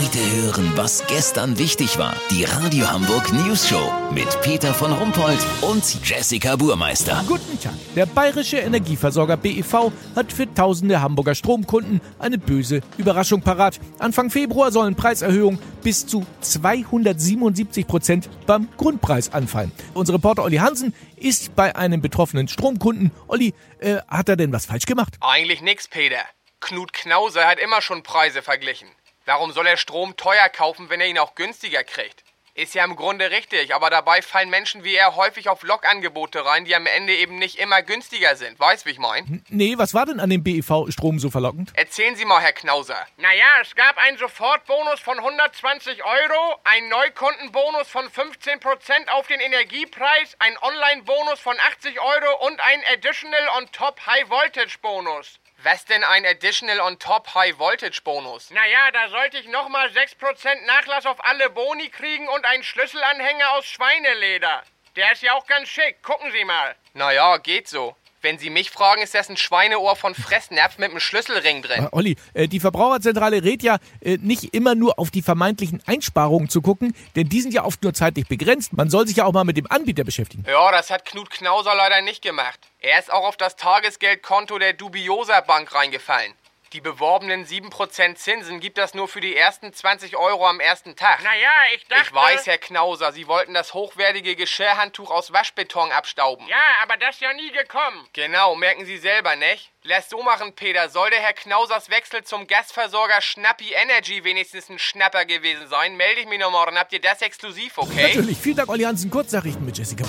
Heute hören, was gestern wichtig war. Die Radio Hamburg News Show mit Peter von Rumpold und Jessica Burmeister. Guten Tag. Der bayerische Energieversorger BEV hat für tausende Hamburger Stromkunden eine böse Überraschung parat. Anfang Februar sollen Preiserhöhungen bis zu 277 Prozent beim Grundpreis anfallen. Unser Reporter Olli Hansen ist bei einem betroffenen Stromkunden. Olli, äh, hat er denn was falsch gemacht? Eigentlich nix, Peter. Knut Knause hat immer schon Preise verglichen. Warum soll er Strom teuer kaufen, wenn er ihn auch günstiger kriegt? Ist ja im Grunde richtig, aber dabei fallen Menschen wie er häufig auf Lokangebote rein, die am Ende eben nicht immer günstiger sind. Weißt, wie ich mein? Nee, was war denn an dem BEV-Strom so verlockend? Erzählen Sie mal, Herr Knauser. Naja, es gab einen Sofortbonus von 120 Euro, einen Neukundenbonus von 15% auf den Energiepreis, einen Online-Bonus von 80 Euro und einen Additional on Top High Voltage Bonus. Was denn ein Additional on Top High Voltage Bonus? Naja, da sollte ich nochmal 6% Nachlass auf alle Boni kriegen und einen Schlüsselanhänger aus Schweineleder. Der ist ja auch ganz schick, gucken Sie mal. Naja, geht so. Wenn Sie mich fragen, ist das ein Schweineohr von Fressnapf mit einem Schlüsselring drin. Äh, Olli, äh, die Verbraucherzentrale rät ja, äh, nicht immer nur auf die vermeintlichen Einsparungen zu gucken, denn die sind ja oft nur zeitlich begrenzt. Man soll sich ja auch mal mit dem Anbieter beschäftigen. Ja, das hat Knut Knauser leider nicht gemacht. Er ist auch auf das Tagesgeldkonto der Dubiosa Bank reingefallen. Die beworbenen 7% Zinsen gibt das nur für die ersten 20 Euro am ersten Tag. Naja, ich dachte... Ich weiß, Herr Knauser, Sie wollten das hochwertige Geschirrhandtuch aus Waschbeton abstauben. Ja, aber das ist ja nie gekommen. Genau, merken Sie selber, nicht? Lass so machen, Peter. Soll der Herr Knausers Wechsel zum Gasversorger Schnappi Energy wenigstens ein Schnapper gewesen sein, melde ich mich noch morgen. Habt ihr das exklusiv, okay? Natürlich. Vielen Dank, Olli Hansen. Kurznachrichten mit Jessica.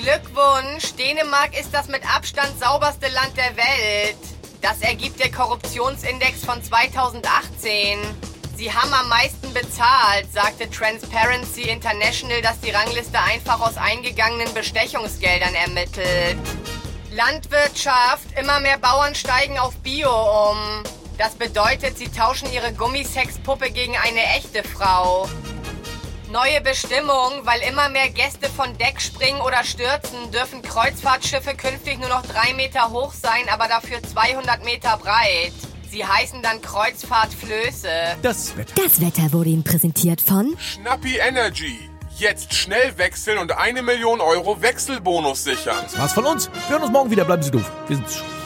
Glückwunsch! Dänemark ist das mit Abstand sauberste Land der Welt. Das ergibt der Korruptionsindex von 2018. Sie haben am meisten bezahlt, sagte Transparency International, das die Rangliste einfach aus eingegangenen Bestechungsgeldern ermittelt. Landwirtschaft, immer mehr Bauern steigen auf Bio um. Das bedeutet, sie tauschen ihre Gummisexpuppe gegen eine echte Frau. Neue Bestimmung, weil immer mehr Gäste von Deck springen oder stürzen, dürfen Kreuzfahrtschiffe künftig nur noch drei Meter hoch sein, aber dafür 200 Meter breit. Sie heißen dann Kreuzfahrtflöße. Das Wetter. Das Wetter wurde Ihnen präsentiert von Schnappi Energy. Jetzt schnell wechseln und eine Million Euro Wechselbonus sichern. Das war's von uns. Wir hören uns morgen wieder. Bleiben Sie doof. Wir sind's schon.